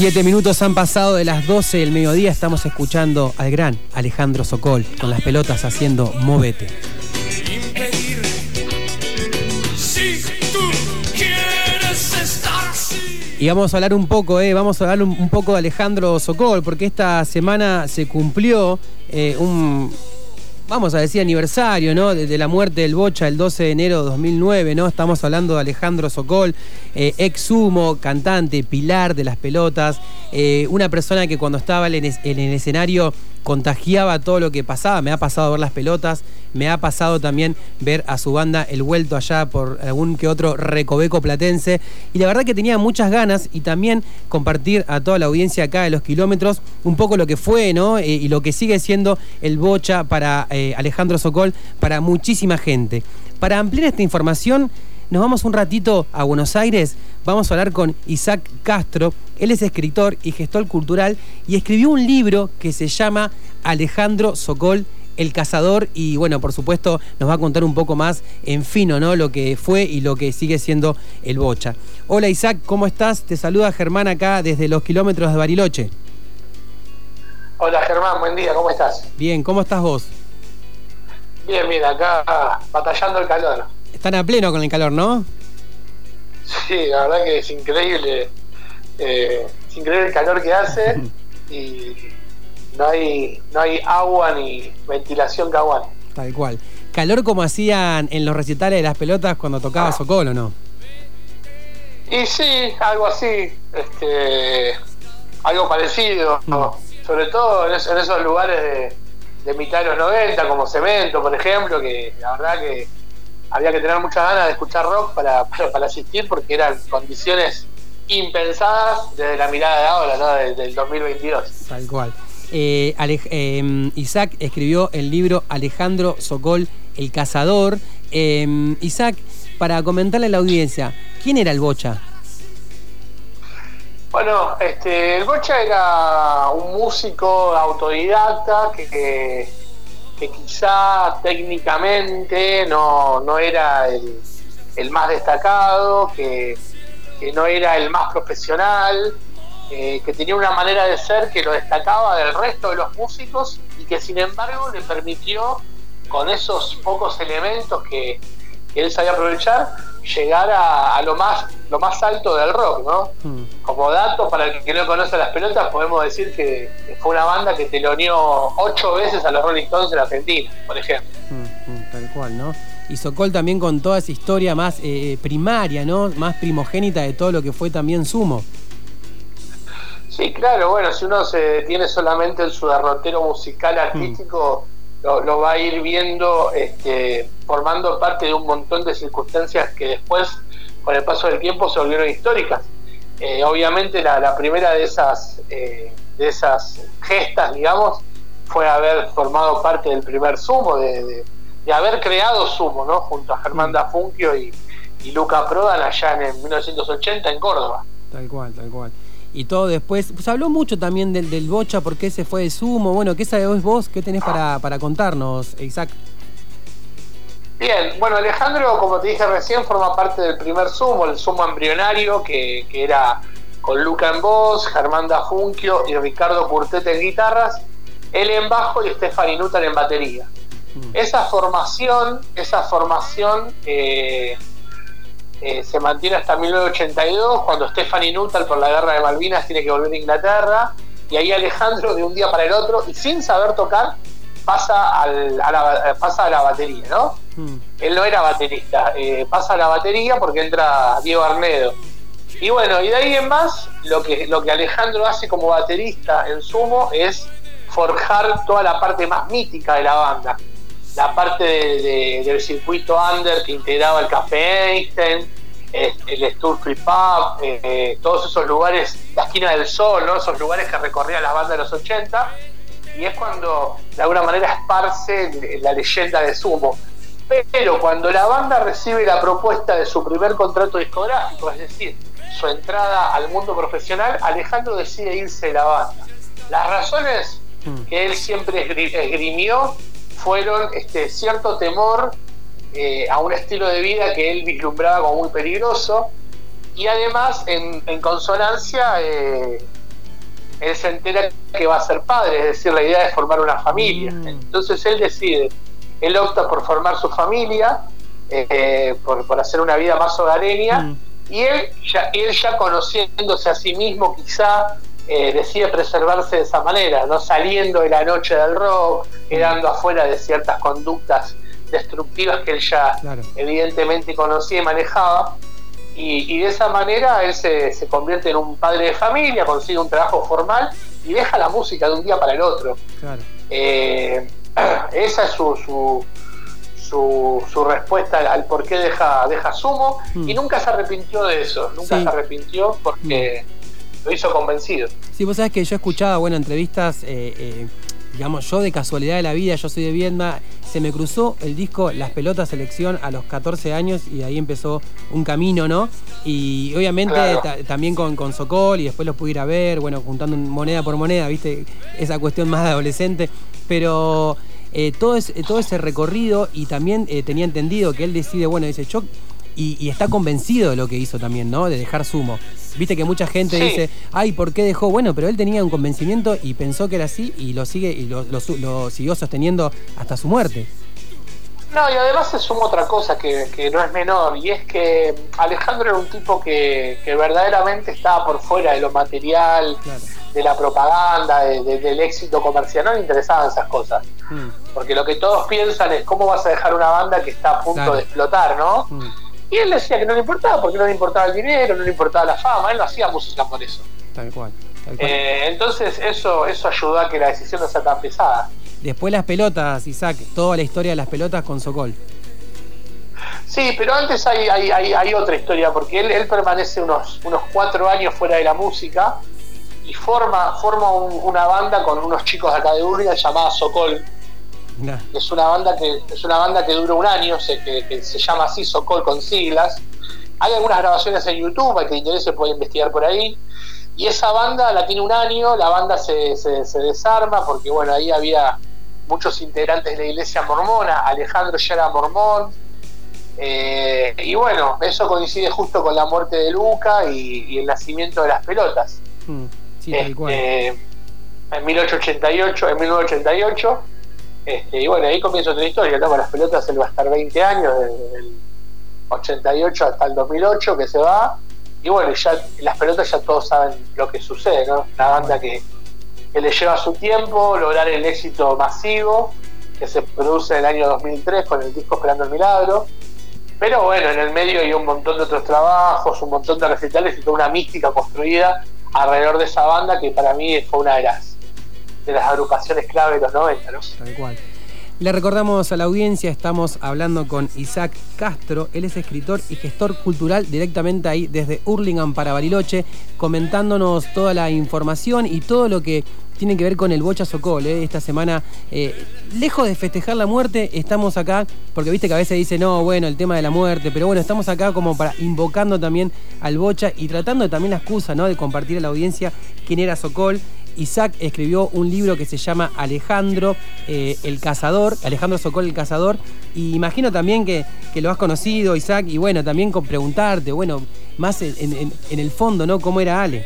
Siete minutos han pasado de las 12 del mediodía. Estamos escuchando al gran Alejandro Sokol con las pelotas haciendo Movete. Y vamos a hablar un poco, eh, vamos a hablar un, poco de Alejandro Sokol, porque esta semana se cumplió eh, un, vamos a decir, aniversario, ¿no? De, la muerte del Bocha el 12 de enero de 2009, ¿no? Estamos hablando de Alejandro Sokol, eh, ex sumo, cantante, pilar de las pelotas, eh, una persona que cuando estaba en el escenario contagiaba todo lo que pasaba. Me ha pasado ver las pelotas, me ha pasado también ver a su banda El Vuelto allá por algún que otro recoveco platense. Y la verdad que tenía muchas ganas y también compartir a toda la audiencia acá de los kilómetros un poco lo que fue, ¿no? Eh, y lo que sigue siendo el bocha para eh, Alejandro Sokol, para muchísima gente. Para ampliar esta información, nos vamos un ratito a Buenos Aires, vamos a hablar con Isaac Castro. Él es escritor y gestor cultural y escribió un libro que se llama Alejandro Sokol el cazador y bueno, por supuesto nos va a contar un poco más en fino, ¿no? Lo que fue y lo que sigue siendo el Bocha. Hola Isaac, ¿cómo estás? Te saluda Germán acá desde los kilómetros de Bariloche. Hola Germán, buen día, ¿cómo estás? Bien, ¿cómo estás vos? Bien, bien, acá batallando el calor. Están a pleno con el calor, ¿no? Sí, la verdad que es increíble. Eh, es increíble el calor que hace y no hay, no hay agua ni ventilación que aguante. Tal cual. ¿Calor como hacían en los recitales de las pelotas cuando tocaba Socolo, no? Y sí, algo así. Este, algo parecido. Mm. Sobre todo en, esos lugares de, de mitad de los 90, como Cemento, por ejemplo, que la verdad que había que tener muchas ganas de escuchar rock para, para, asistir porque eran condiciones impensadas desde la mirada de ahora, ¿no? Desde el 2022. Tal cual. Eh, em, Isaac escribió el libro Alejandro Sokol, El Cazador. Em, Isaac, para comentarle a la audiencia, ¿quién era el Bocha? Bueno, este, el Bocha era un músico autodidacta que que quizá técnicamente no, no era el, el, más destacado, que, no era el más profesional, eh, que tenía una manera de ser que lo destacaba del resto de los músicos y que sin embargo le permitió, con esos pocos elementos que, que él sabía aprovechar, llegar a, lo más lo más alto del rock, ¿no? Hmm. Como dato, para el que no conoce las pelotas, podemos decir que fue una banda que teloneó ocho veces a los Rolling Stones en Argentina, por ejemplo. Hmm, hmm, tal cual, ¿no? Y Sokol también con toda esa historia más eh, primaria, ¿no? Más primogénita de todo lo que fue también Sumo. Sí, claro, bueno, si uno se detiene solamente en su derrotero musical artístico lo, va a ir viendo este, formando parte de un montón de circunstancias que después, con el paso del tiempo, se volvieron históricas. Eh, obviamente la, primera de esas, eh, de esas gestas, digamos, fue haber formado parte del primer sumo, de, haber creado sumo, ¿no? Junto a Germán mm. Dafunquio y, y Luca Prodan allá en 1980 en Córdoba. Tal cual, tal cual y todo después. Pues habló mucho también del, del Bocha, por qué se fue de sumo. Bueno, ¿qué sabés vos? ¿Qué tenés para, para contarnos, Isaac? Bien, bueno, Alejandro, como te dije recién, forma parte del primer sumo, el sumo embrionario, que, era con Luca en voz, Germán Dafunquio y Ricardo Curtete en guitarras, él en bajo y Stephanie Nuttall en batería. Mm. Esa formación, esa formación eh, eh, se mantiene hasta 1982, cuando Stephanie Nuttall por la guerra de Malvinas tiene que volver a Inglaterra, y ahí Alejandro de un día para el otro, y sin saber tocar, pasa, a, la, pasa a la batería, ¿no? Hmm. Él no era baterista, eh, pasa a la batería porque entra Diego Arnedo. Y bueno, y de ahí en más, lo que, lo que Alejandro hace como baterista en sumo es forjar toda la parte más mítica de la banda la parte del circuito under que integraba el Café Einstein, el Stur Free Pub, eh, todos esos lugares, la esquina del sol, ¿no? esos lugares que recorría la banda de los 80, y es cuando de alguna manera esparce la leyenda de Sumo. Pero cuando la banda recibe la propuesta de su primer contrato discográfico, es decir, su entrada al mundo profesional, Alejandro decide irse de la banda. Las razones mm. que él siempre esgrimió fueron este, cierto temor eh, a un estilo de vida que él vislumbraba como muy peligroso y además en, consonancia eh, él se entera que va a ser padre, es decir, la idea es formar una familia. Mm. Entonces él decide, él opta por formar su familia, eh, por, por hacer una vida más hogareña, Mm. y él ya, él ya conociéndose a sí mismo quizá eh, decide preservarse de esa manera, no saliendo de la noche del rock, quedando afuera de ciertas conductas destructivas que él ya Claro. evidentemente conocía y manejaba. Y, y de esa manera él se, se convierte en un padre de familia, consigue un trabajo formal y deja la música de un día para el otro. Claro. Eh, esa es su, su, su, su respuesta al, por qué deja, deja Sumo Mm. y nunca se arrepintió de eso, nunca Sí. Mm. se arrepintió porque lo hizo convencido. Sí, vos sabés que yo escuchaba, bueno, entrevistas, eh, eh, digamos, yo de casualidad de la vida, yo soy de Viedma, se me cruzó el disco Las Pelotas Selección a los 14 años y ahí empezó un camino, ¿no? Y obviamente Claro. también con, con Sokol y después los pude ir a ver, bueno, juntando moneda por moneda, ¿viste? Esa cuestión más de adolescente, pero... eh, todo, ese, todo ese recorrido y también tenía entendido que él decide, bueno, dice, yo y, y está convencido de lo que hizo también, ¿no? De dejar sumo. Viste que mucha gente Sí. dice, ay, ¿por qué dejó? Bueno, pero él tenía un convencimiento y pensó que era así y lo sigue y lo, lo lo siguió sosteniendo hasta su muerte. No, y además se suma otra cosa que, que no es menor, y es que Alejandro era un tipo que, que verdaderamente estaba por fuera de lo material, Claro. de la propaganda, de- de- del éxito comercial, no le interesaban esas cosas. Mm, Porque lo que todos piensan es cómo vas a dejar una banda que está a punto Claro. de explotar, ¿no? mm, Y él decía que no le importaba, porque no le importaba el dinero, no le importaba la fama, él no hacía música por eso. tal cual. tal cual. Eh, entonces eso, eso ayudó a que la decisión no sea tan pesada. Después las pelotas, Isaac, toda la historia de las pelotas con Sokol. Sí, pero antes hay, hay, hay, hay otra historia, porque él, él permanece unos, unos cuatro años fuera de la música y forma, forma un- una banda con unos chicos de acá de Urria llamada Sokol. Es una banda que, es una banda que dura un año, se, que, que se llama así Sokol con siglas. Hay algunas grabaciones en YouTube, al que le interese puede investigar por ahí. Y esa banda la tiene un año, la banda se, se, se desarma porque bueno, ahí había muchos integrantes de la iglesia mormona, Alejandro ya era mormón, eh, y bueno, eso coincide justo con la muerte de Luca y, y el nacimiento de las pelotas. mm, sí, tal cual. Este, en 1888, en 1988, este, y bueno, ahí comienza otra historia, ¿no? Con las pelotas él va a estar 20 años, desde el 88 hasta el 2008 que se va, y bueno, ya las pelotas ya todos saben lo que sucede, ¿no? Una banda que, que le lleva su tiempo lograr el éxito masivo que se produce en el año 2003 con el disco Esperando el Milagro. Pero bueno, en el medio hay un montón de otros trabajos, un montón de recitales y toda una mística construida alrededor de esa banda que para mí fue una de las, de las agrupaciones clave de los 90, ¿no? Tal cual. Le recordamos a la audiencia, estamos hablando con Isaac Castro, él es escritor y gestor cultural directamente ahí desde Hurlingham para Bariloche, comentándonos toda la información y todo lo que tiene que ver con el Bocha Sokol. ¿eh? Esta semana, eh, lejos de festejar la muerte, estamos acá, porque viste que a veces dice, no, bueno, el tema de la muerte, pero bueno, estamos acá como para invocando también al Bocha y tratando también la excusa, ¿no? De compartir a la audiencia quién era Sokol. Isaac escribió un libro que se llama Alejandro eh, el Cazador, Alejandro Sokol el Cazador, y imagino también que, que lo has conocido, Isaac, y bueno, también con preguntarte, bueno, más en, en- en el fondo, ¿no? ¿Cómo era Ale?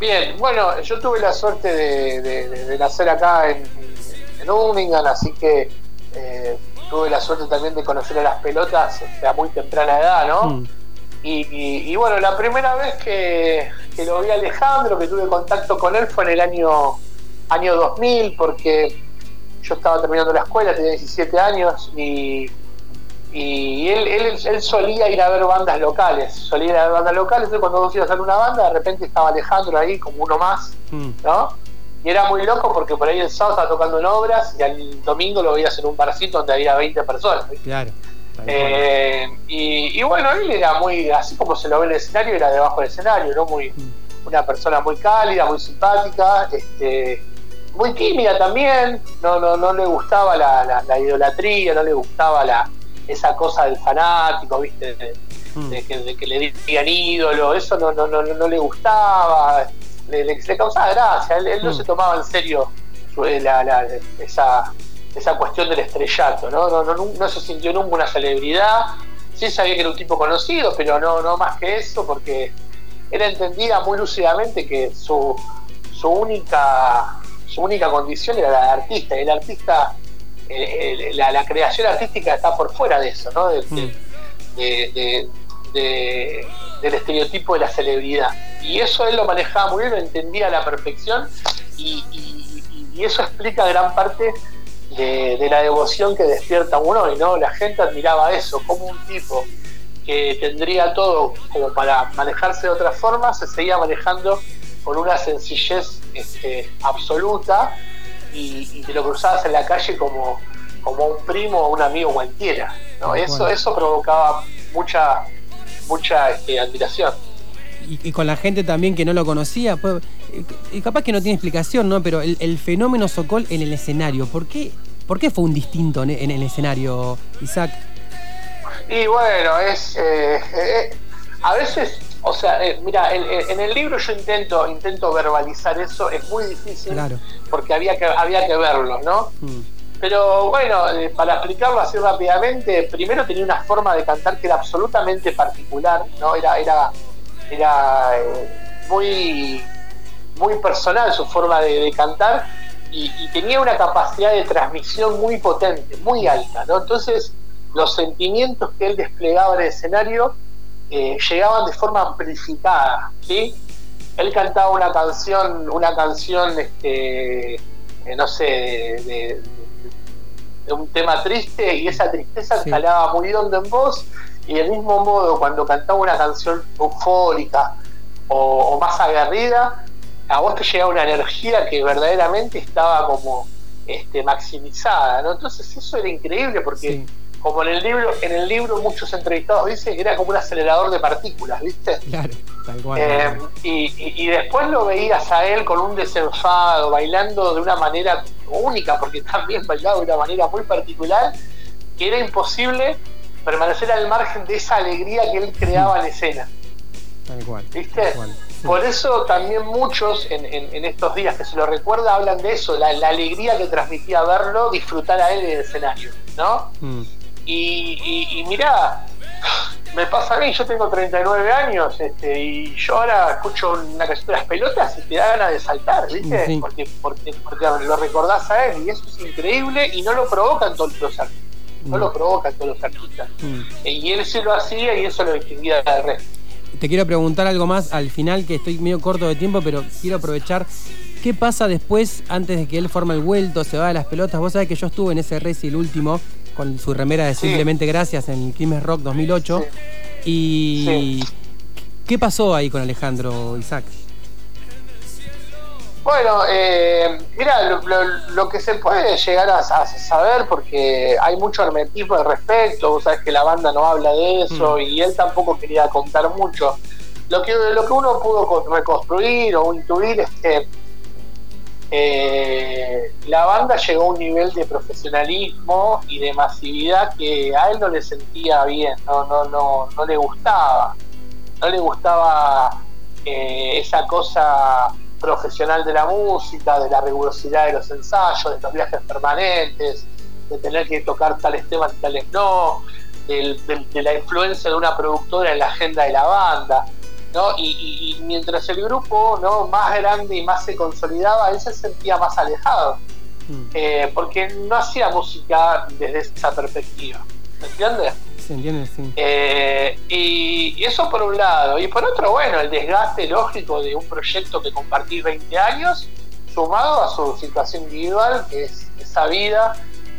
Bien, bueno, yo tuve la suerte de, de- de- de nacer acá en, en Birmingham, así que eh, tuve la suerte también de conocer a las pelotas este, a muy temprana edad, ¿no? Mm, Y, y- y bueno, la primera vez que, que lo vi a Alejandro, que tuve contacto con él, fue en el año, año 2000, porque yo estaba terminando la escuela, tenía 17 años, y, y él, él, él solía ir a ver bandas locales, solía ir a ver bandas locales, entonces cuando vos ibas a ver una banda, de repente estaba Alejandro ahí como uno más, mm, ¿no? Y era muy loco porque por ahí el sábado estaba tocando en obras y al domingo lo veías en un barcito donde había 20 personas. ¿viste? claro. Eh, y, y bueno, él era muy, así como se lo ve en el escenario, era debajo del escenario, ¿no? Muy, Mm, una persona muy cálida, muy simpática, este, muy tímida también, no, no, no le gustaba la, la- la idolatría, no le gustaba la, esa cosa del fanático, ¿viste? De, mm, de que, de que le digan ídolo, eso no, no, no, no le gustaba, le, le- le causaba gracia, él, él no Mm. se tomaba en serio su- la- la- esa, esa cuestión del estrellato, ¿no? No, no, no, no se sintió nunca una celebridad, sí sabía que era un tipo conocido, pero no, no más que eso, porque él entendía muy lúcidamente que su, su única su única condición era la de artista, y el artista, eh, la, creación artística está por fuera de eso, ¿no? Mm. del estereotipo de la celebridad. Y eso él lo manejaba muy bien, lo entendía a la perfección, y, eso explica gran parte de, la devoción que despierta uno, y ¿no? La gente admiraba eso, como un tipo que tendría todo como para manejarse de otra forma, se seguía manejando con una sencillez este, absoluta y, te lo cruzabas en la calle como, como un primo o un amigo cualquiera. ¿no? Eso, eso provocaba mucha, mucha este, admiración. Y, con la gente también que no lo conocía, pues, y capaz que no tiene explicación, ¿no? Pero el, fenómeno Sokol en el escenario, ¿por qué, ¿por qué fue un distinto en, el escenario, Isaac? Y bueno, es eh, eh, a veces o sea, eh, mira, en, el libro yo intento intento verbalizar eso, es muy difícil porque había que había que verlo, ¿no? Mm. Pero bueno, para explicarlo así rápidamente, primero tenía una forma de cantar que era absolutamente particular, ¿no? Era era era muy muy personal su forma de, cantar y, y, tenía una capacidad de transmisión muy potente, muy alta, ¿no? Entonces los sentimientos que él desplegaba en el escenario eh, llegaban de forma amplificada, ¿sí? Él cantaba una canción, una canción, este, eh, no sé, de, un tema triste y esa tristeza calaba muy hondo en voz y del mismo modo cuando cantaba una canción eufórica o, más aguerrida, a vos te llegaba una energía que verdaderamente estaba como este, maximizada, ¿no? Entonces eso era increíble porque como en el libro, en el libro muchos entrevistados dicen, era como un acelerador de partículas, ¿viste? Claro, tal cual. Eh, y, después lo veías a él con un desenfado, bailando de una manera única, porque también bailaba de una manera muy particular, que era imposible permanecer al margen de esa alegría que él creaba en escena. Tal cual. ¿Viste? Por eso también muchos en, en, estos días que se lo recuerda hablan de eso, la, alegría que transmitía verlo, disfrutar a él en el escenario, ¿no? Mm. Y, y, mirá, me pasa a mí, yo tengo 39 años este, y yo ahora escucho una canción de las pelotas y te da ganas de saltar, ¿viste? Porque, porque, lo recordás a él y eso es increíble y no lo provocan todos los artistas. No lo provocan todos los artistas. Mm. Y él sí lo hacía y eso lo distinguía del resto. Te quiero preguntar algo más al final, que estoy medio corto de tiempo, pero quiero aprovechar. ¿Qué pasa después, antes de que él forme el vuelto, se va de las pelotas? Vos sabés que yo estuve en ese el último con su remera de Simplemente Gracias en Crimes Rock 2008. Y ¿qué pasó ahí con Alejandro Isaac? Bueno, eh, mira, lo, que se puede llegar a, saber, porque hay mucho hermetismo al respecto, vos sabés que la banda no habla de eso mm. y él tampoco quería contar mucho. Lo que, lo que uno pudo reconstruir o intuir es que eh, la banda llegó a un nivel de profesionalismo y de masividad que a él no le sentía bien, no, no, no, no le gustaba, no le gustaba eh, esa cosa profesional de la música, de la rigurosidad de los ensayos, de los viajes permanentes, de tener que tocar tales temas y tales no, de la influencia de una productora en la agenda de la banda. ¿no? Y, mientras el grupo ¿no? más grande y más se consolidaba, él se sentía más alejado, mm. eh, porque no hacía música desde esa perspectiva, ¿me entiendes? Eh, y, eso por un lado, y por otro, bueno, el desgaste lógico de un proyecto que compartí 20 años, sumado a su situación individual, que es esa vida,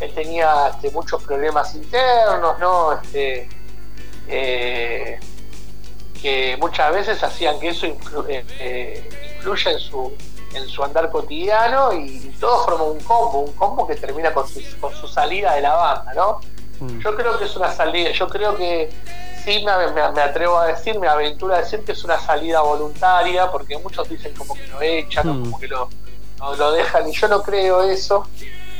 él tenía este, muchos problemas internos, ¿no? Este, eh, que muchas veces hacían que eso eh, eh, influya en su, en su andar cotidiano y, todo forma un combo, un combo que termina con su, con su salida de la banda, ¿no? Mm. Yo creo que es una salida, yo creo que sí me, me, atrevo a decir, me aventura a decir que es una salida voluntaria, porque muchos dicen como que lo echan o mm. como que lo, lo, dejan, y yo no creo eso,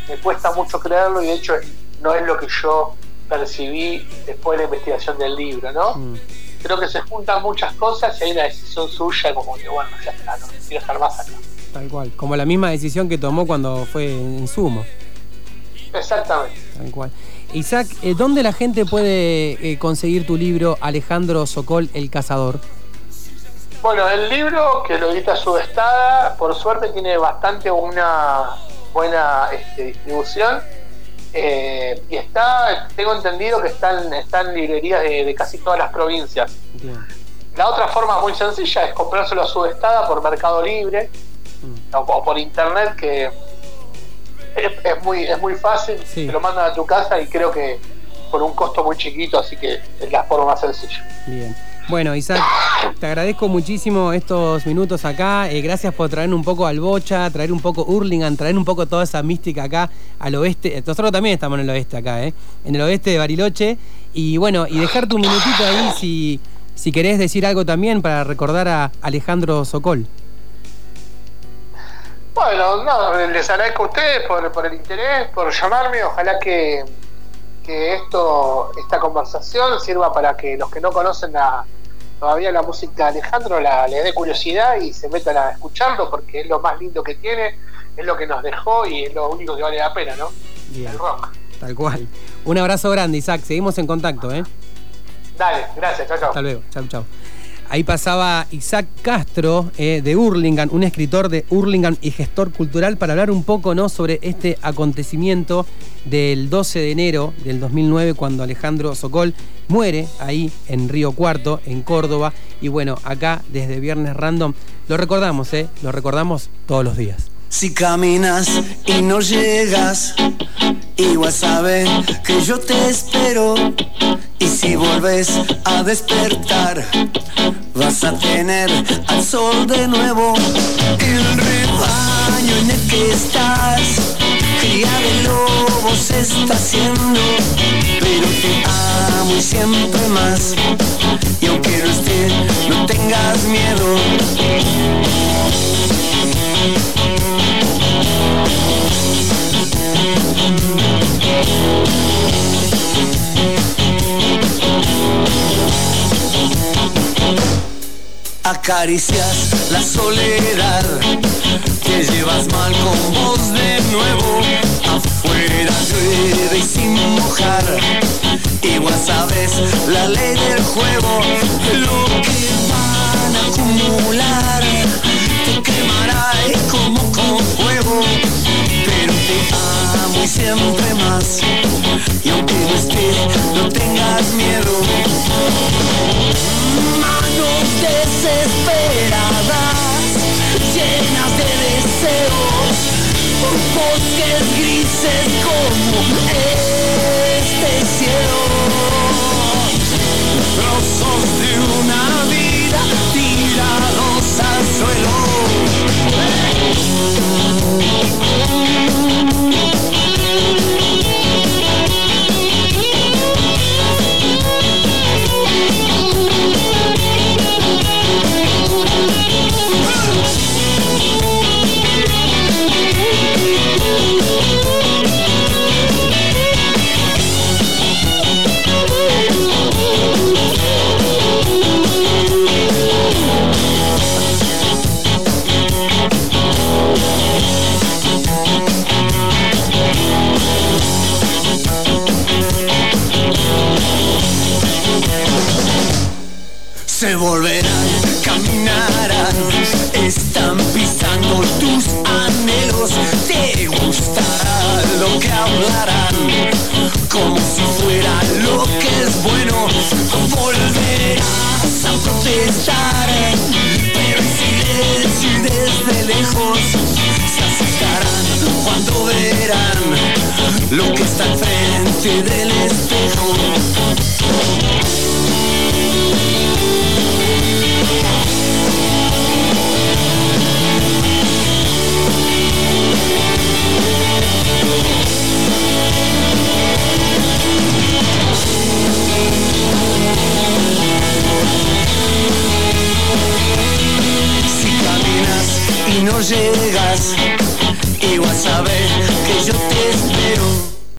me cuesta mucho creerlo y de hecho no es lo que yo percibí después de la investigación del libro, ¿no? Mm creo que se juntan muchas cosas y hay una decisión suya como que bueno, ya está, no quiero estar más acá. Tal cual, como la misma decisión que tomó cuando fue en Sumo. Exactamente. Tal cual. Isaac, eh, ¿dónde la gente puede eh, conseguir tu libro Alejandro Sokol, El Cazador? Bueno, el libro que lo edita Subestada, por suerte tiene bastante una buena este, distribución. Eh, y está, tengo entendido que están, en librerías de, casi todas las provincias. La otra forma muy sencilla es comprárselo a Subestada por Mercado Libre mm. o, por internet, que es, muy, es muy fácil. Te lo mandan a tu casa y creo que por un costo muy chiquito, así que es la forma más sencilla. Bien. Bueno, Isaac, te agradezco muchísimo estos minutos acá. Eh, gracias por traer un poco al Bocha, traer un poco Hurlingham, traer un poco toda esa mística acá al oeste. Nosotros también estamos en el oeste acá, ¿eh? En el oeste de Bariloche. Y bueno, y dejar tu minutito ahí si, si querés decir algo también para recordar a Alejandro Sokol. Bueno, no, les agradezco a ustedes por, por el interés, por llamarme. Ojalá que, que esto, esta conversación sirva para que los que no conocen la todavía la música de Alejandro la, le dé curiosidad y se metan a escucharlo porque es lo más lindo que tiene, es lo que nos dejó y es lo único que vale la pena, ¿no? El rock. Tal cual. Un abrazo grande, Isaac. Seguimos en contacto, ¿eh? Dale, gracias. Chao, chao. Hasta luego. Chao, chao. Ahí pasaba Isaac Castro eh, de Hurlingham, un escritor de Hurlingham y gestor cultural, para hablar un poco ¿no? sobre este acontecimiento del 12 de enero del 2009, cuando Alejandro Sokol muere ahí en Río Cuarto, en Córdoba. Y bueno, acá desde Viernes Random lo recordamos, ¿eh? lo recordamos todos los días. Si caminas y no llegas, igual sabe que yo te espero. Y si vuelves a despertar, vas a tener al sol de nuevo. El rebaño en el que estás, cría de lobos está haciendo, pero te amo y siempre más. Y aunque no esté, no tengas miedo. Acaricias la soledad, te llevas mal con voz de nuevo, afuera llueve y sin mojar, igual sabes la ley del juego, lo que van a acumular, te quemará como con fuego, pero te amo y siempre más, y aunque no esté, no tengas miedo. Desesperadas, llenas de deseos, bosques grises como este lejos se asustarán cuando verán lo que está enfrente del espejo. llegas y vas a ver que yo te espero.